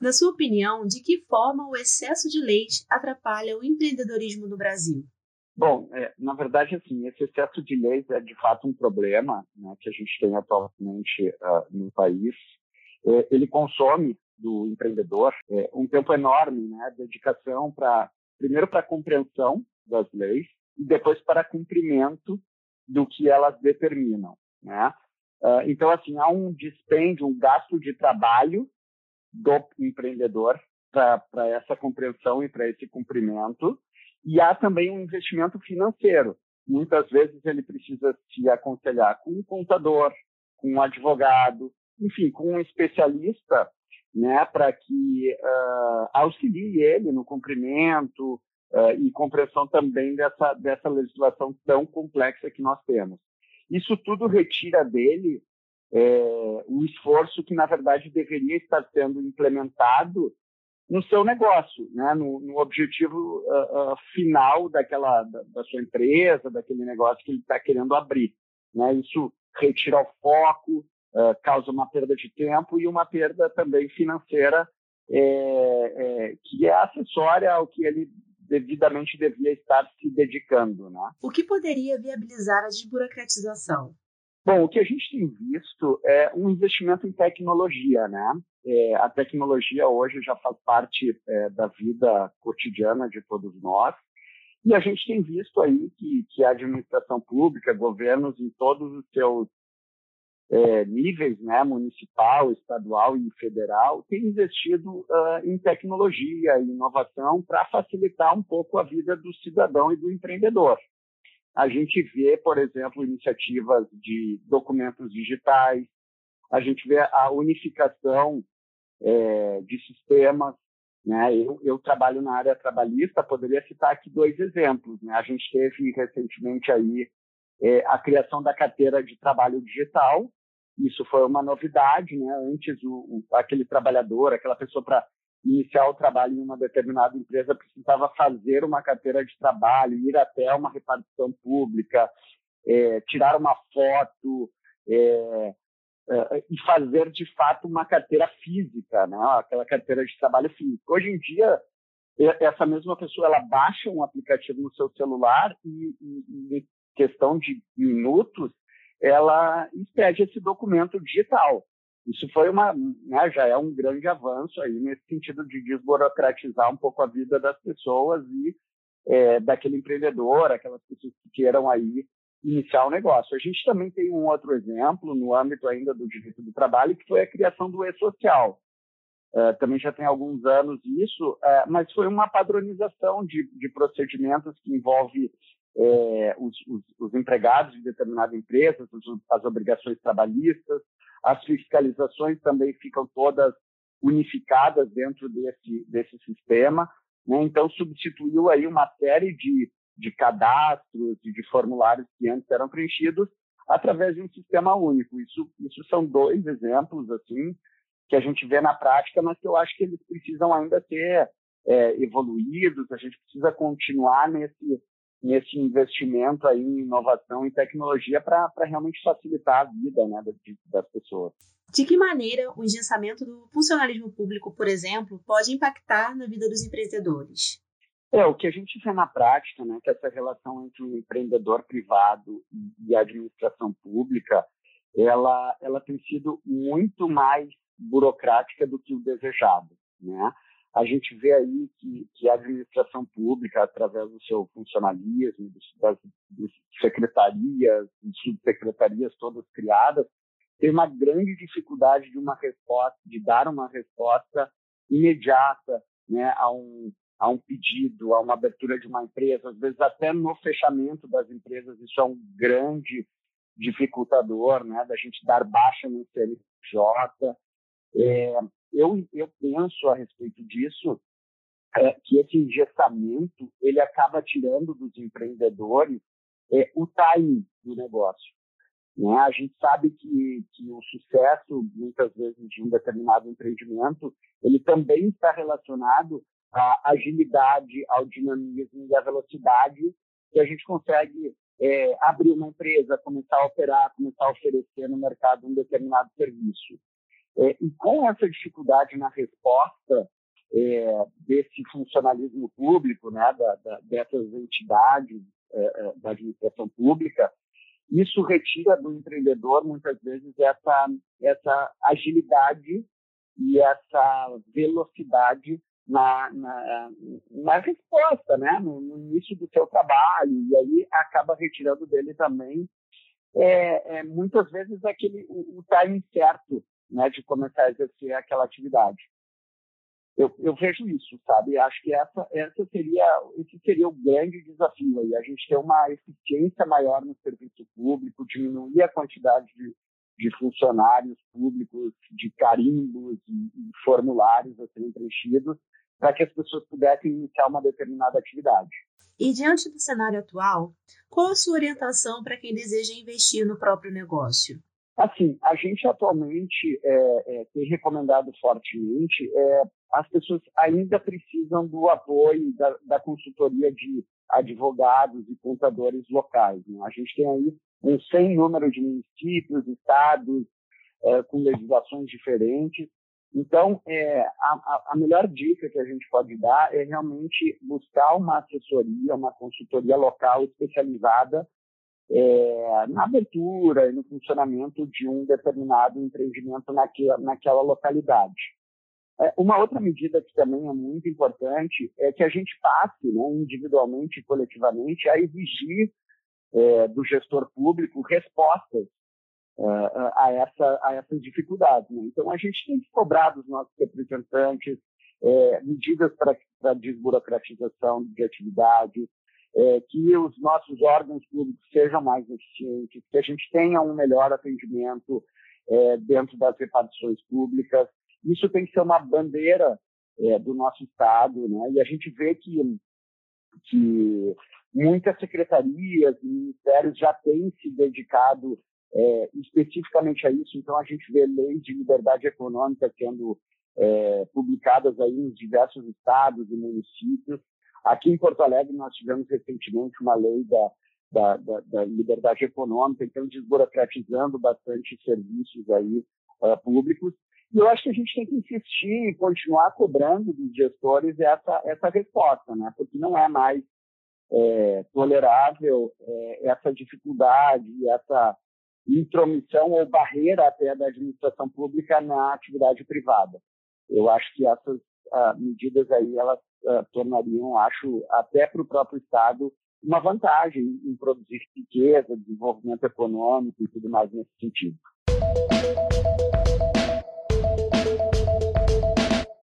Na sua opinião, de que forma o excesso de leite atrapalha o empreendedorismo no Brasil? Bom, é, na verdade, assim, esse excesso de leite é de fato um problema né, que a gente tem atualmente uh, no país. É, ele consome do empreendedor é, um tempo enorme, né, dedicação para primeiro para a compreensão das leis e depois para cumprimento do que elas determinam, né? Uh, então, assim, há um dispêndio, um gasto de trabalho do empreendedor para essa compreensão e para esse cumprimento. E há também um investimento financeiro. Muitas vezes ele precisa se aconselhar com um contador, com um advogado, enfim, com um especialista, né, para que uh, auxilie ele no cumprimento uh, e compreensão também dessa, dessa legislação tão complexa que nós temos. Isso tudo retira dele é, o esforço que, na verdade, deveria estar sendo implementado no seu negócio, né? no, no objetivo uh, uh, final daquela da, da, sua empresa, daquele negócio que ele está querendo abrir. Né? Isso retira o foco, uh, causa uma perda de tempo e uma perda também financeira é, é, que é acessória ao que ele devidamente devia estar se dedicando. Né? O que poderia viabilizar a desburocratização? Bom, o que a gente tem visto é um investimento em tecnologia, né? É, a tecnologia hoje já faz parte é, da vida cotidiana de todos nós. E a gente tem visto aí que, que a administração pública, governos em todos os seus é, níveis, né, municipal, estadual e federal, têm investido uh, em tecnologia e inovação para facilitar um pouco a vida do cidadão e do empreendedor a gente vê, por exemplo, iniciativas de documentos digitais, a gente vê a unificação é, de sistemas. Né? Eu, eu, trabalho na área trabalhista, poderia citar aqui dois exemplos. Né? A gente teve recentemente aí é, a criação da carteira de trabalho digital. Isso foi uma novidade, né? Antes o, o aquele trabalhador, aquela pessoa para iniciar o trabalho em uma determinada empresa precisava fazer uma carteira de trabalho, ir até uma repartição pública, é, tirar uma foto é, é, e fazer de fato uma carteira física, né? aquela carteira de trabalho física. Hoje em dia, essa mesma pessoa ela baixa um aplicativo no seu celular e, e, em questão de minutos ela expede esse documento digital. Isso foi uma, né, já é um grande avanço aí nesse sentido de desburocratizar um pouco a vida das pessoas e é, daquele empreendedor, aquelas pessoas que queiram aí iniciar o um negócio. A gente também tem um outro exemplo no âmbito ainda do direito do trabalho, que foi a criação do e-social. É, também já tem alguns anos isso, é, mas foi uma padronização de, de procedimentos que envolve é, os, os, os, empregados de determinada empresa, as, as obrigações trabalhistas, as fiscalizações também ficam todas unificadas dentro desse, desse sistema. Né? Então, substituiu aí uma série de, de cadastros e de formulários que antes eram preenchidos através de um sistema único. Isso, isso são dois exemplos assim que a gente vê na prática, mas que eu acho que eles precisam ainda ser é, evoluídos. A gente precisa continuar nesse nesse investimento aí em inovação e tecnologia para realmente facilitar a vida né, das, pessoas. De que maneira o engessamento do funcionalismo público, por exemplo, pode impactar na vida dos empreendedores? É, o que a gente vê na prática, né, que essa relação entre o empreendedor privado e a administração pública, ela, ela tem sido muito mais burocrática do que o desejado, né? A gente vê aí que, que a administração pública, através do seu funcionalismo, das, das secretarias subsecretarias todas criadas, tem uma grande dificuldade de uma resposta, de dar uma resposta imediata né, a, um, a um pedido, a uma abertura de uma empresa, às vezes até no fechamento das empresas, isso é um grande dificultador, né, da gente dar baixa no CNPJ. É, eu, eu penso a respeito disso é, que esse engessamento ele acaba tirando dos empreendedores é, o time do negócio. Né? A gente sabe que, que o sucesso, muitas vezes, de um determinado empreendimento, ele também está relacionado à agilidade, ao dinamismo e à velocidade que a gente consegue é, abrir uma empresa, começar a operar, começar a oferecer no mercado um determinado serviço. É, e com essa dificuldade na resposta é, desse funcionalismo público, né, da, da, dessas entidades é, é, da administração pública, isso retira do empreendedor muitas vezes essa essa agilidade e essa velocidade na, na, na resposta, né? No, no, início do seu trabalho, e aí acaba retirando dele também, é, é muitas vezes, aquele, o, o time certo né, de começar a exercer aquela atividade. Eu, eu, vejo isso, sabe? Acho que essa, essa seria, esse seria o grande desafio aí, a gente ter uma eficiência maior no serviço público, diminuir a quantidade de, de funcionários públicos, de carimbos e, formulários a serem preenchidos, para que as pessoas pudessem iniciar uma determinada atividade. E diante do cenário atual, qual a sua orientação para quem deseja investir no próprio negócio? Assim, a gente atualmente é, é, tem recomendado fortemente, é, as pessoas ainda precisam do apoio da, da, consultoria de advogados e contadores locais. Né? A gente tem aí um sem número de municípios, estados, é, com legislações diferentes, então, é, a, a, melhor dica que a gente pode dar é realmente buscar uma assessoria, uma consultoria local especializada é, na abertura e no funcionamento de um determinado empreendimento naquela, naquela localidade. É, uma outra medida que também é muito importante é que a gente passe, né, individualmente e coletivamente, a exigir é, do gestor público respostas uh, a, essa, a essas dificuldades. Né? Então, a gente tem que cobrar dos nossos representantes é, medidas para desburocratização de atividades, é, que os nossos órgãos públicos sejam mais eficientes, que a gente tenha um melhor atendimento é, dentro das repartições públicas. Isso tem que ser uma bandeira é, do nosso Estado, né? e a gente vê que, que muitas secretarias e ministérios já têm se dedicado é, especificamente a isso. Então, a gente vê leis de liberdade econômica sendo é, publicadas aí nos diversos estados e municípios. Aqui em Porto Alegre, nós tivemos recentemente uma lei da, da, da, da liberdade econômica, então desburocratizando bastante serviços aí uh, públicos. E eu acho que a gente tem que insistir e continuar cobrando dos gestores essa, essa resposta, né? porque não é mais é, tolerável é, essa dificuldade, essa intromissão ou barreira até da administração pública na atividade privada. Eu acho que essas uh, medidas aí elas uh, tornariam, acho, até para o próprio Estado uma vantagem em produzir riqueza, desenvolvimento econômico e tudo mais nesse sentido.